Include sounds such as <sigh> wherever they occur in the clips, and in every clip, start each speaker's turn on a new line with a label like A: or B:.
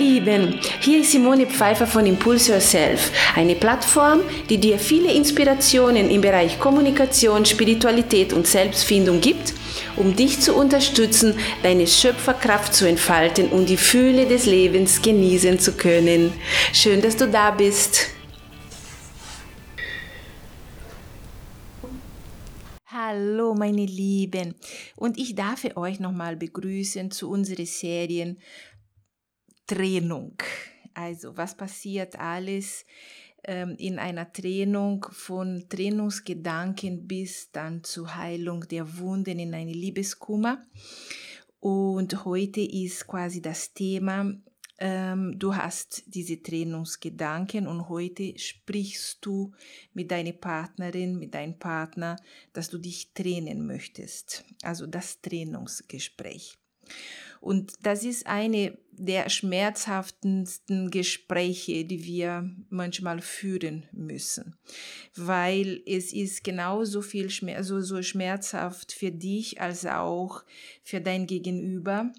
A: Lieben, hier ist Simone Pfeiffer von Impulse Yourself, eine Plattform, die dir viele Inspirationen im Bereich Kommunikation, Spiritualität und Selbstfindung gibt, um dich zu unterstützen, deine Schöpferkraft zu entfalten und die Fühle des Lebens genießen zu können. Schön, dass du da bist. Hallo meine Lieben und ich darf euch nochmal begrüßen zu unserer Serien Trennung. Also was passiert alles ähm, in einer Trennung von Trennungsgedanken bis dann zur Heilung der Wunden in eine Liebeskummer. Und heute ist quasi das Thema, ähm, du hast diese Trennungsgedanken und heute sprichst du mit deiner Partnerin, mit deinem Partner, dass du dich trennen möchtest. Also das Trennungsgespräch. Und das ist eine der schmerzhaftesten Gespräche, die wir manchmal führen müssen, weil es ist genauso viel Schmerz, also so schmerzhaft für dich als auch für dein Gegenüber,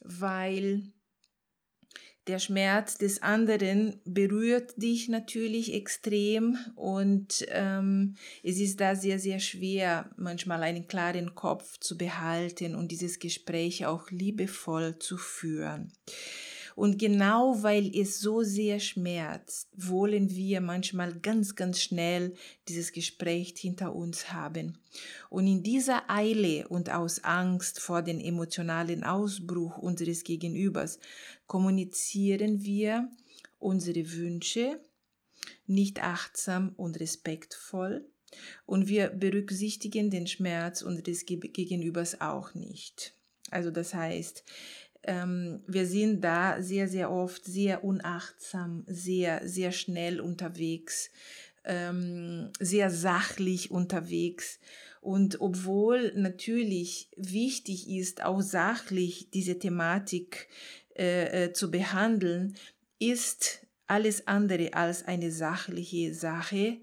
A: weil der Schmerz des anderen berührt dich natürlich extrem und ähm, es ist da sehr, sehr schwer, manchmal einen klaren Kopf zu behalten und dieses Gespräch auch liebevoll zu führen. Und genau weil es so sehr schmerzt, wollen wir manchmal ganz, ganz schnell dieses Gespräch hinter uns haben. Und in dieser Eile und aus Angst vor den emotionalen Ausbruch unseres Gegenübers kommunizieren wir unsere Wünsche nicht achtsam und respektvoll und wir berücksichtigen den Schmerz unseres Gegenübers auch nicht. Also das heißt, ähm, wir sind da sehr, sehr oft sehr unachtsam, sehr, sehr schnell unterwegs, ähm, sehr sachlich unterwegs. Und obwohl natürlich wichtig ist, auch sachlich diese Thematik äh, äh, zu behandeln, ist alles andere als eine sachliche Sache,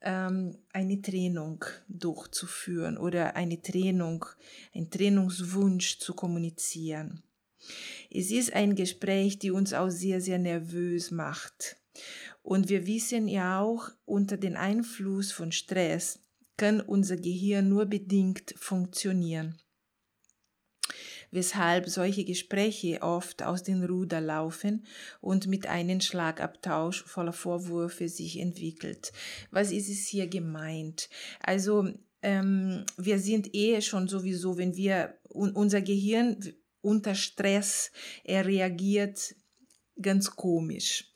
A: ähm, eine Trennung durchzuführen oder eine Trennung, ein Trennungswunsch zu kommunizieren. Es ist ein Gespräch, die uns auch sehr, sehr nervös macht. Und wir wissen ja auch, unter dem Einfluss von Stress kann unser Gehirn nur bedingt funktionieren. Weshalb solche Gespräche oft aus den Ruder laufen und mit einem Schlagabtausch voller Vorwürfe sich entwickelt. Was ist es hier gemeint? Also ähm, wir sind eh schon sowieso, wenn wir unser Gehirn unter Stress, er reagiert ganz komisch.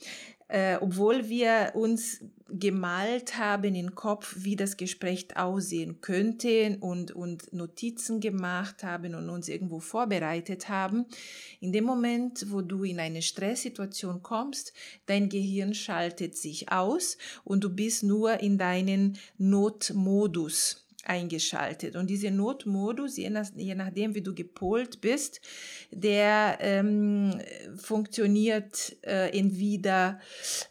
A: Äh, obwohl wir uns gemalt haben im Kopf, wie das Gespräch aussehen könnte und, und Notizen gemacht haben und uns irgendwo vorbereitet haben, in dem Moment, wo du in eine Stresssituation kommst, dein Gehirn schaltet sich aus und du bist nur in deinen Notmodus eingeschaltet. Und dieser Notmodus, je, nach, je nachdem, wie du gepolt bist, der ähm, funktioniert äh, entweder,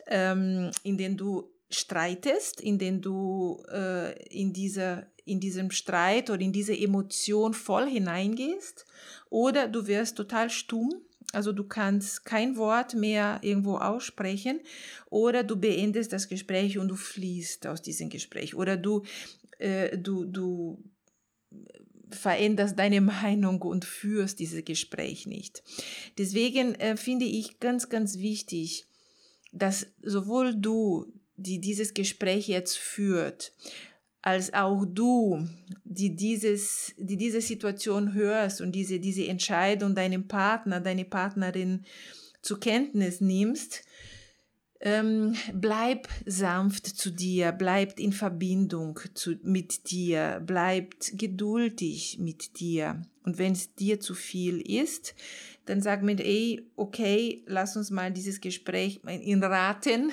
A: ähm, indem du streitest, indem du äh, in, dieser, in diesem Streit oder in diese Emotion voll hineingehst, oder du wirst total stumm. Also du kannst kein Wort mehr irgendwo aussprechen. Oder du beendest das Gespräch und du fließt aus diesem Gespräch. Oder du äh, du, du veränderst deine <laughs> Meinung und führst dieses Gespräch nicht. Deswegen äh, finde ich ganz, ganz wichtig, dass sowohl du, die dieses Gespräch jetzt führt, als auch du, die, dieses, die diese Situation hörst und diese, diese Entscheidung deinem Partner, deine Partnerin zur Kenntnis nimmst, ähm, bleib sanft zu dir, bleib in Verbindung zu, mit dir, bleib geduldig mit dir. Und wenn es dir zu viel ist, dann sag mir, ey, okay, lass uns mal dieses Gespräch in Raten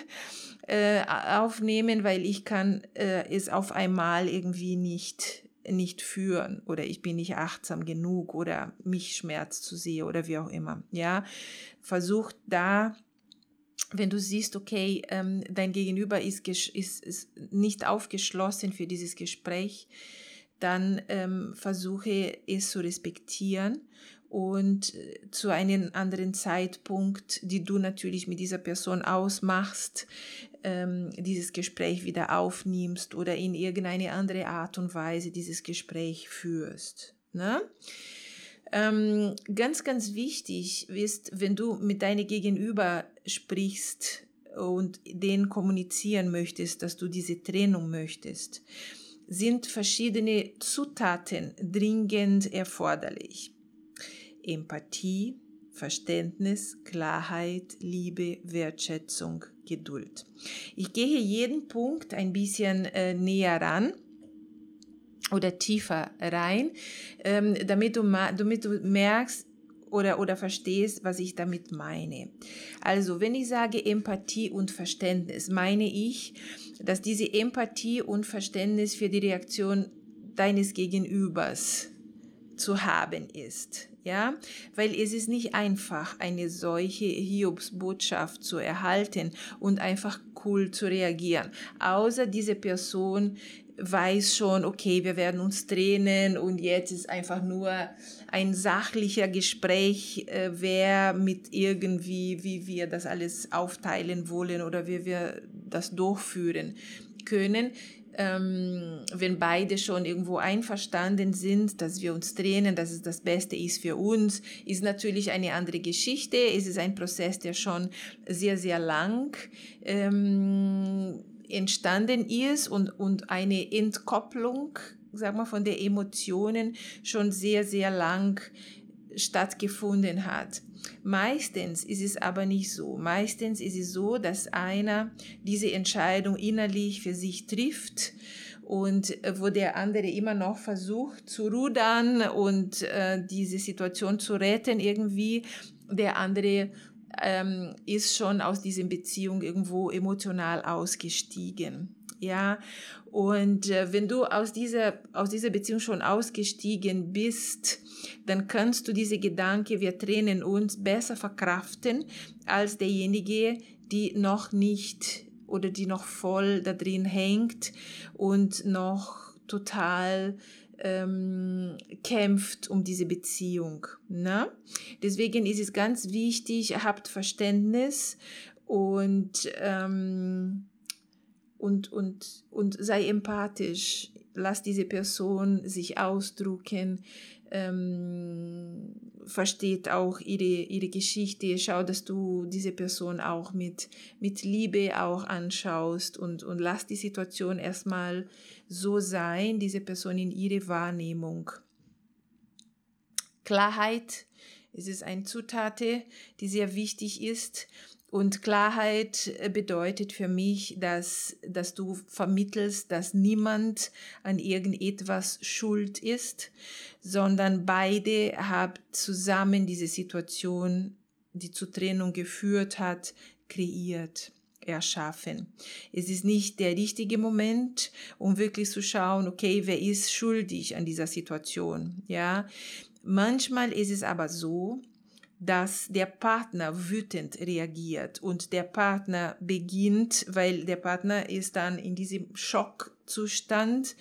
A: äh, aufnehmen, weil ich kann äh, es auf einmal irgendwie nicht nicht führen oder ich bin nicht achtsam genug oder mich schmerzt zu sehen oder wie auch immer. Ja, versucht da wenn du siehst, okay, ähm, dein Gegenüber ist, ist, ist nicht aufgeschlossen für dieses Gespräch, dann ähm, versuche es zu respektieren und äh, zu einem anderen Zeitpunkt, die du natürlich mit dieser Person ausmachst, ähm, dieses Gespräch wieder aufnimmst oder in irgendeine andere Art und Weise dieses Gespräch führst. Ne? Ähm, ganz, ganz wichtig ist, wenn du mit deinem Gegenüber sprichst und den kommunizieren möchtest, dass du diese Trennung möchtest, sind verschiedene Zutaten dringend erforderlich. Empathie, Verständnis, Klarheit, Liebe, Wertschätzung, Geduld. Ich gehe jeden Punkt ein bisschen äh, näher ran oder tiefer rein, ähm, damit, du, damit du merkst, oder, oder verstehst, was ich damit meine. Also, wenn ich sage Empathie und Verständnis, meine ich, dass diese Empathie und Verständnis für die Reaktion deines Gegenübers zu haben ist. Ja, weil es ist nicht einfach, eine solche Hiobsbotschaft zu erhalten und einfach cool zu reagieren. Außer diese Person weiß schon, okay, wir werden uns trennen und jetzt ist einfach nur ein sachlicher Gespräch, äh, wer mit irgendwie, wie wir das alles aufteilen wollen oder wie wir das durchführen können ähm, wenn beide schon irgendwo einverstanden sind, dass wir uns trennen, dass es das Beste ist für uns, ist natürlich eine andere Geschichte. Es ist ein Prozess, der schon sehr, sehr lang ähm, entstanden ist und, und eine Entkopplung, sag mal, von den Emotionen schon sehr, sehr lang stattgefunden hat. Meistens ist es aber nicht so. Meistens ist es so, dass einer diese Entscheidung innerlich für sich trifft und äh, wo der andere immer noch versucht zu rudern und äh, diese Situation zu retten irgendwie. Der andere ähm, ist schon aus dieser Beziehung irgendwo emotional ausgestiegen. Ja, und äh, wenn du aus dieser, aus dieser Beziehung schon ausgestiegen bist, dann kannst du diese Gedanke, wir trennen uns, besser verkraften als derjenige, die noch nicht oder die noch voll da drin hängt und noch total ähm, kämpft um diese Beziehung. Ne? Deswegen ist es ganz wichtig, habt Verständnis und, ähm, und, und, und sei empathisch. Lass diese Person sich ausdrucken, ähm, versteht auch ihre, ihre Geschichte, schau, dass du diese Person auch mit, mit Liebe auch anschaust und, und lass die Situation erstmal so sein, diese Person in ihre Wahrnehmung. Klarheit, es ist eine Zutat, die sehr wichtig ist und Klarheit äh, bedeutet für mich, dass, dass du vermittelst, dass niemand an irgendetwas schuld ist, sondern beide haben zusammen diese Situation, die zur Trennung geführt hat, kreiert erschaffen. Es ist nicht der richtige Moment, um wirklich zu schauen, okay, wer ist schuldig an dieser Situation, ja. Manchmal ist es aber so, dass der Partner wütend reagiert und der Partner beginnt, weil der Partner ist dann in diesem Schockzustand,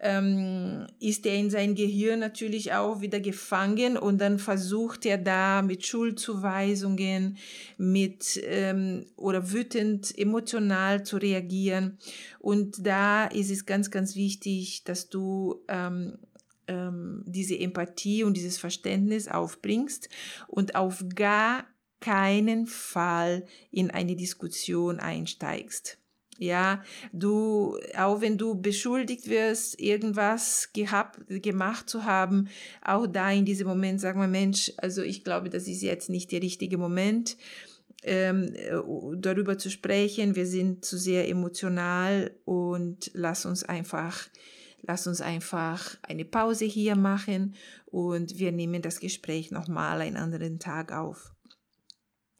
A: ähm, ist er in sein Gehirn natürlich auch wieder gefangen und dann versucht er da mit Schuldzuweisungen, mit ähm, oder wütend emotional zu reagieren. Und da ist es ganz, ganz wichtig, dass du ähm, ähm, diese Empathie und dieses Verständnis aufbringst und auf gar keinen Fall in eine Diskussion einsteigst. Ja, du, auch wenn du beschuldigt wirst, irgendwas gehabt, gemacht zu haben, auch da in diesem Moment sag mal, Mensch, also ich glaube, das ist jetzt nicht der richtige Moment, ähm, darüber zu sprechen. Wir sind zu sehr emotional und lass uns einfach lass uns einfach eine Pause hier machen und wir nehmen das Gespräch nochmal einen anderen Tag auf.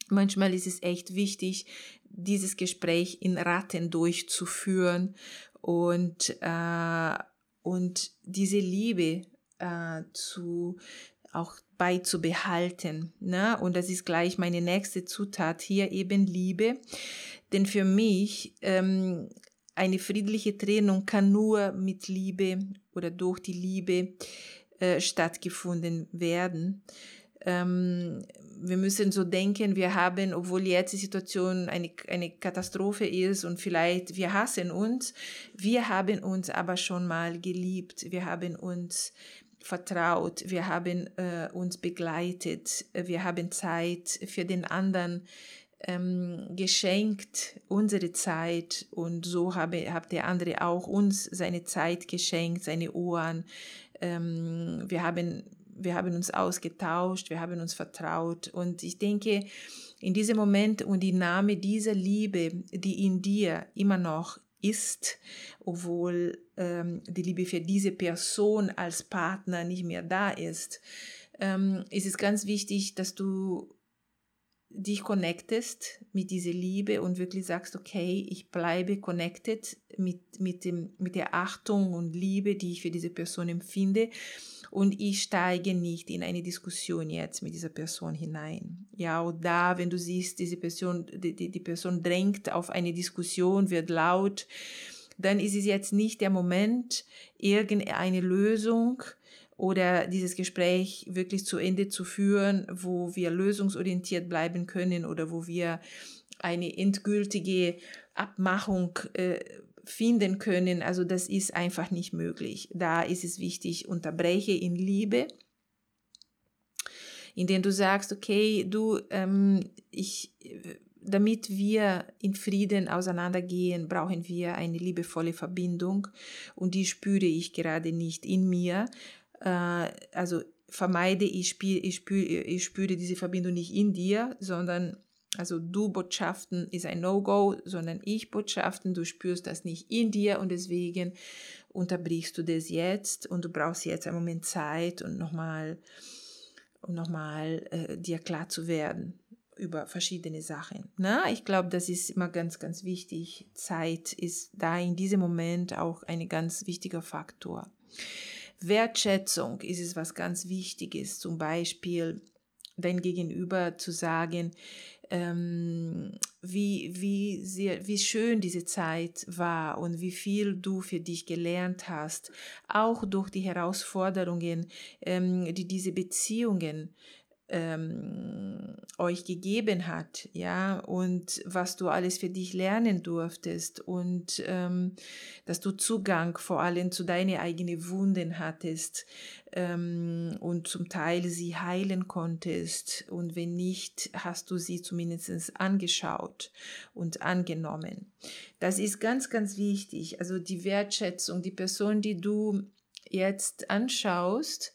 A: Manchmal ist es echt wichtig, dieses Gespräch in Ratten durchzuführen und, äh, und diese Liebe äh, zu, auch beizubehalten. Ne? Und das ist gleich meine nächste Zutat hier, eben Liebe. Denn für mich ähm, eine friedliche Trennung kann nur mit Liebe oder durch die Liebe äh, stattgefunden werden. Ähm, wir müssen so denken, wir haben, obwohl jetzt die Situation eine, eine Katastrophe ist und vielleicht wir hassen uns, wir haben uns aber schon mal geliebt, wir haben uns vertraut, wir haben äh, uns begleitet, wir haben Zeit für den anderen ähm, geschenkt, unsere Zeit und so habe, hat der andere auch uns seine Zeit geschenkt, seine Ohren. Ähm, wir haben wir haben uns ausgetauscht, wir haben uns vertraut. Und ich denke, in diesem Moment und die Name dieser Liebe, die in dir immer noch ist, obwohl ähm, die Liebe für diese Person als Partner nicht mehr da ist, ähm, ist es ganz wichtig, dass du dich connectest mit dieser Liebe und wirklich sagst, okay, ich bleibe connected mit, mit, dem, mit der Achtung und Liebe, die ich für diese Person empfinde und ich steige nicht in eine Diskussion jetzt mit dieser Person hinein. Ja, und da, wenn du siehst, diese Person, die, die, die Person drängt auf eine Diskussion, wird laut, dann ist es jetzt nicht der Moment, irgendeine Lösung oder dieses Gespräch wirklich zu Ende zu führen, wo wir lösungsorientiert bleiben können oder wo wir eine endgültige Abmachung äh, finden können. Also das ist einfach nicht möglich. Da ist es wichtig, unterbreche in Liebe, indem du sagst, okay, du, ähm, ich, damit wir in Frieden auseinandergehen, brauchen wir eine liebevolle Verbindung und die spüre ich gerade nicht in mir. Äh, also vermeide ich, spür, ich, spüre, ich spüre diese Verbindung nicht in dir, sondern also du Botschaften ist ein No-Go, sondern ich Botschaften, du spürst das nicht in dir und deswegen unterbrichst du das jetzt und du brauchst jetzt einen Moment Zeit und nochmal um nochmal äh, dir klar zu werden über verschiedene Sachen. Na, ich glaube, das ist immer ganz, ganz wichtig. Zeit ist da in diesem Moment auch ein ganz wichtiger Faktor. Wertschätzung ist es was ganz Wichtiges, zum Beispiel dein Gegenüber zu sagen, ähm, wie, wie, sehr, wie schön diese Zeit war und wie viel du für dich gelernt hast, auch durch die Herausforderungen, ähm, die diese Beziehungen ähm, euch gegeben hat, ja, und was du alles für dich lernen durftest und ähm, dass du Zugang vor allem zu deinen eigenen Wunden hattest ähm, und zum Teil sie heilen konntest und wenn nicht, hast du sie zumindest angeschaut und angenommen. Das ist ganz, ganz wichtig. Also die Wertschätzung, die Person, die du jetzt anschaust,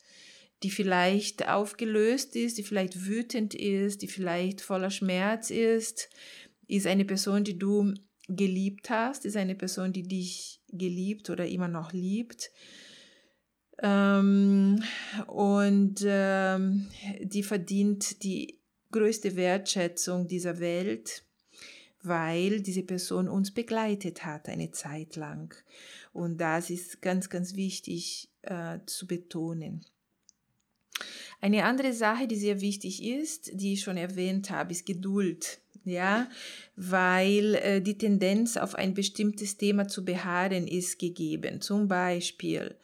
A: die vielleicht aufgelöst ist, die vielleicht wütend ist, die vielleicht voller Schmerz ist, ist eine Person, die du geliebt hast, ist eine Person, die dich geliebt oder immer noch liebt. Ähm, und ähm, die verdient die größte Wertschätzung dieser Welt, weil diese Person uns begleitet hat eine Zeit lang. Und das ist ganz, ganz wichtig äh, zu betonen. Eine andere Sache, die sehr wichtig ist, die ich schon erwähnt habe, ist Geduld. Ja, weil äh, die Tendenz auf ein bestimmtes Thema zu beharren ist gegeben. Zum Beispiel,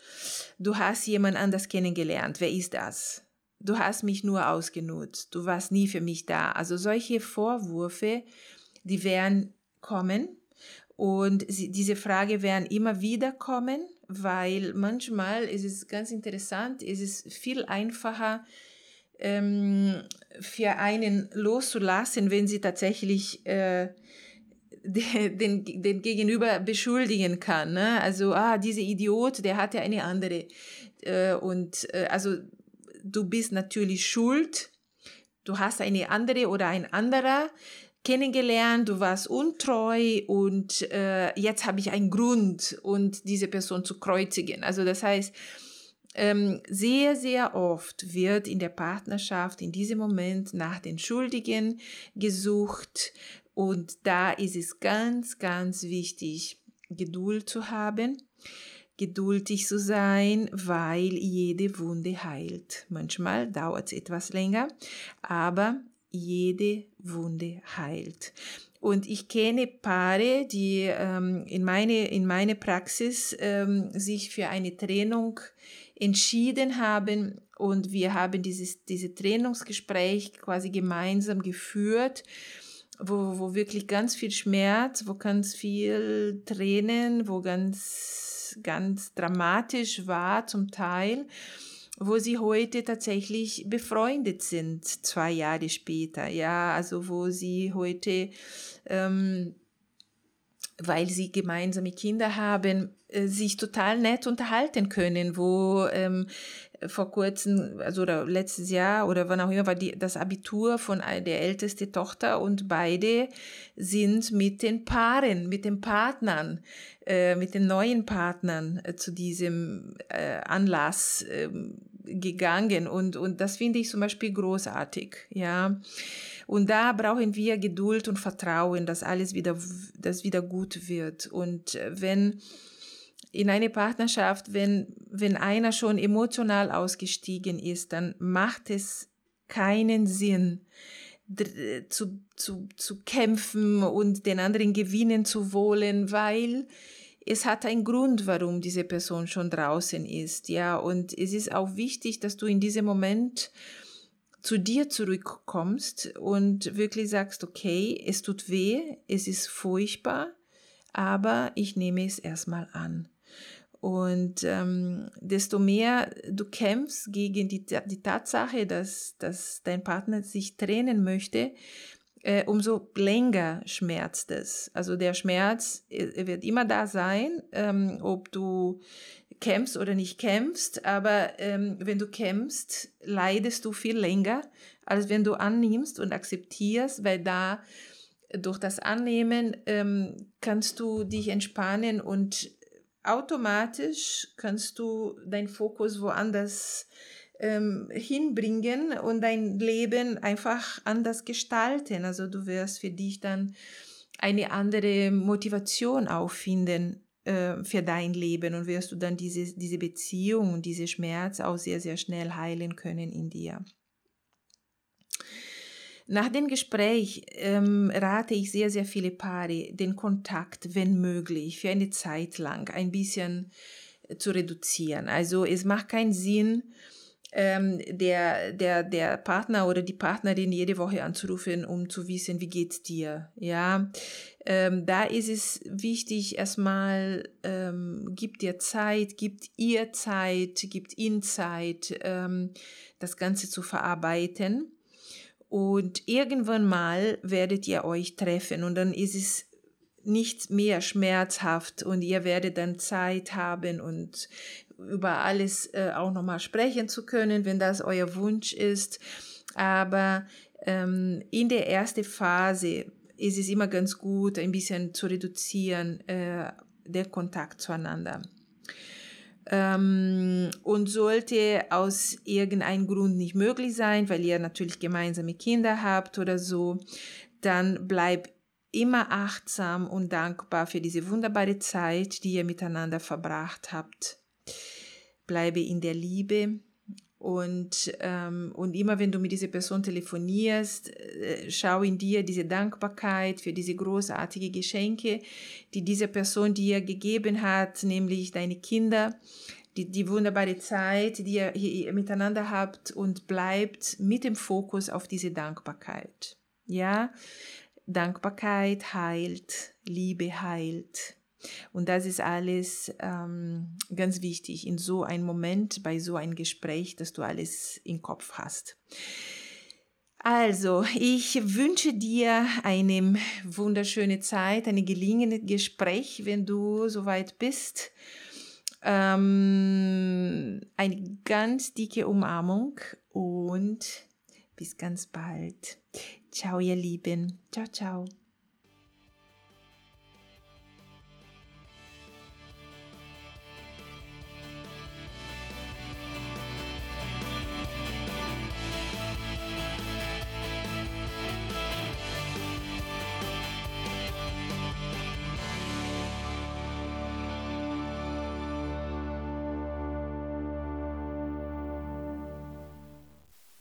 A: du hast jemand anders kennengelernt. Wer ist das? Du hast mich nur ausgenutzt. Du warst nie für mich da. Also solche Vorwürfe, die werden kommen und sie, diese Frage werden immer wieder kommen weil manchmal ist es ganz interessant, ist es viel einfacher ähm, für einen loszulassen, wenn sie tatsächlich äh, <laughs> den, den Gegenüber beschuldigen kann. Ne? Also, ah, dieser Idiot, der hatte eine andere. Äh, und äh, also, du bist natürlich schuld. Du hast eine andere oder ein anderer kennengelernt, du warst untreu und äh, jetzt habe ich einen Grund, und diese Person zu kreuzigen. Also das heißt, ähm, sehr, sehr oft wird in der Partnerschaft in diesem Moment nach den Schuldigen gesucht und da ist es ganz, ganz wichtig, Geduld zu haben, geduldig zu sein, weil jede Wunde heilt. Manchmal dauert es etwas länger, aber jede Wunde heilt. Und ich kenne Paare, die ähm, in, meine, in meine Praxis ähm, sich für eine Trennung entschieden haben und wir haben dieses diese Trennungsgespräch quasi gemeinsam geführt, wo, wo wirklich ganz viel Schmerz, wo ganz viel Tränen, wo ganz, ganz dramatisch war zum Teil wo sie heute tatsächlich befreundet sind, zwei Jahre später. Ja, also wo sie heute, ähm, weil sie gemeinsame Kinder haben, äh, sich total nett unterhalten können, wo ähm, vor kurzem, also oder letztes Jahr oder wann auch immer, war die, das Abitur von der ältesten Tochter und beide sind mit den Paaren, mit den Partnern, äh, mit den neuen Partnern äh, zu diesem äh, Anlass äh, gegangen und, und das finde ich zum Beispiel großartig, ja. Und da brauchen wir Geduld und Vertrauen, dass alles wieder, dass wieder gut wird. Und äh, wenn in eine Partnerschaft, wenn, wenn einer schon emotional ausgestiegen ist, dann macht es keinen Sinn, zu, zu, zu kämpfen und den anderen gewinnen zu wollen, weil es hat einen Grund, warum diese Person schon draußen ist, ja, und es ist auch wichtig, dass du in diesem Moment zu dir zurückkommst und wirklich sagst, okay, es tut weh, es ist furchtbar, aber ich nehme es erstmal an. Und ähm, desto mehr du kämpfst gegen die, die Tatsache, dass, dass dein Partner sich trennen möchte, äh, umso länger schmerzt es. Also der Schmerz äh, wird immer da sein, ähm, ob du kämpfst oder nicht kämpfst, aber ähm, wenn du kämpfst, leidest du viel länger, als wenn du annimmst und akzeptierst, weil da durch das Annehmen ähm, kannst du dich entspannen und automatisch kannst du deinen Fokus woanders ähm, hinbringen und dein Leben einfach anders gestalten. Also du wirst für dich dann eine andere Motivation auffinden äh, für dein Leben und wirst du dann diese, diese Beziehung und diese Schmerz auch sehr, sehr schnell heilen können in dir. Nach dem Gespräch ähm, rate ich sehr, sehr viele Paare, den Kontakt, wenn möglich, für eine Zeit lang ein bisschen zu reduzieren. Also es macht keinen Sinn, ähm, der, der, der Partner oder die Partnerin jede Woche anzurufen, um zu wissen, wie geht's dir. Ja, ähm, da ist es wichtig, erstmal ähm, gibt dir Zeit, gibt ihr Zeit, gibt ihnen Zeit, ähm, das Ganze zu verarbeiten. Und irgendwann mal werdet ihr euch treffen und dann ist es nicht mehr schmerzhaft und ihr werdet dann Zeit haben und über alles äh, auch nochmal sprechen zu können, wenn das euer Wunsch ist. Aber ähm, in der ersten Phase ist es immer ganz gut, ein bisschen zu reduzieren, äh, der Kontakt zueinander. Ähm, und sollte aus irgendeinem Grund nicht möglich sein, weil ihr natürlich gemeinsame Kinder habt oder so, dann bleibt immer achtsam und dankbar für diese wunderbare Zeit, die ihr miteinander verbracht habt. Bleibe in der Liebe und, ähm, und immer wenn du mit dieser Person telefonierst, äh, schau in dir diese Dankbarkeit für diese großartigen Geschenke, die diese Person dir gegeben hat, nämlich deine Kinder, die, die wunderbare Zeit, die ihr hier miteinander habt und bleibt mit dem Fokus auf diese Dankbarkeit. Ja, Dankbarkeit heilt, Liebe heilt. Und das ist alles ähm, ganz wichtig in so einem Moment, bei so einem Gespräch, dass du alles im Kopf hast. Also, ich wünsche dir eine wunderschöne Zeit, ein gelingendes Gespräch, wenn du soweit bist. Ähm, eine ganz dicke Umarmung und bis ganz bald. Ciao, ihr Lieben. Ciao, ciao.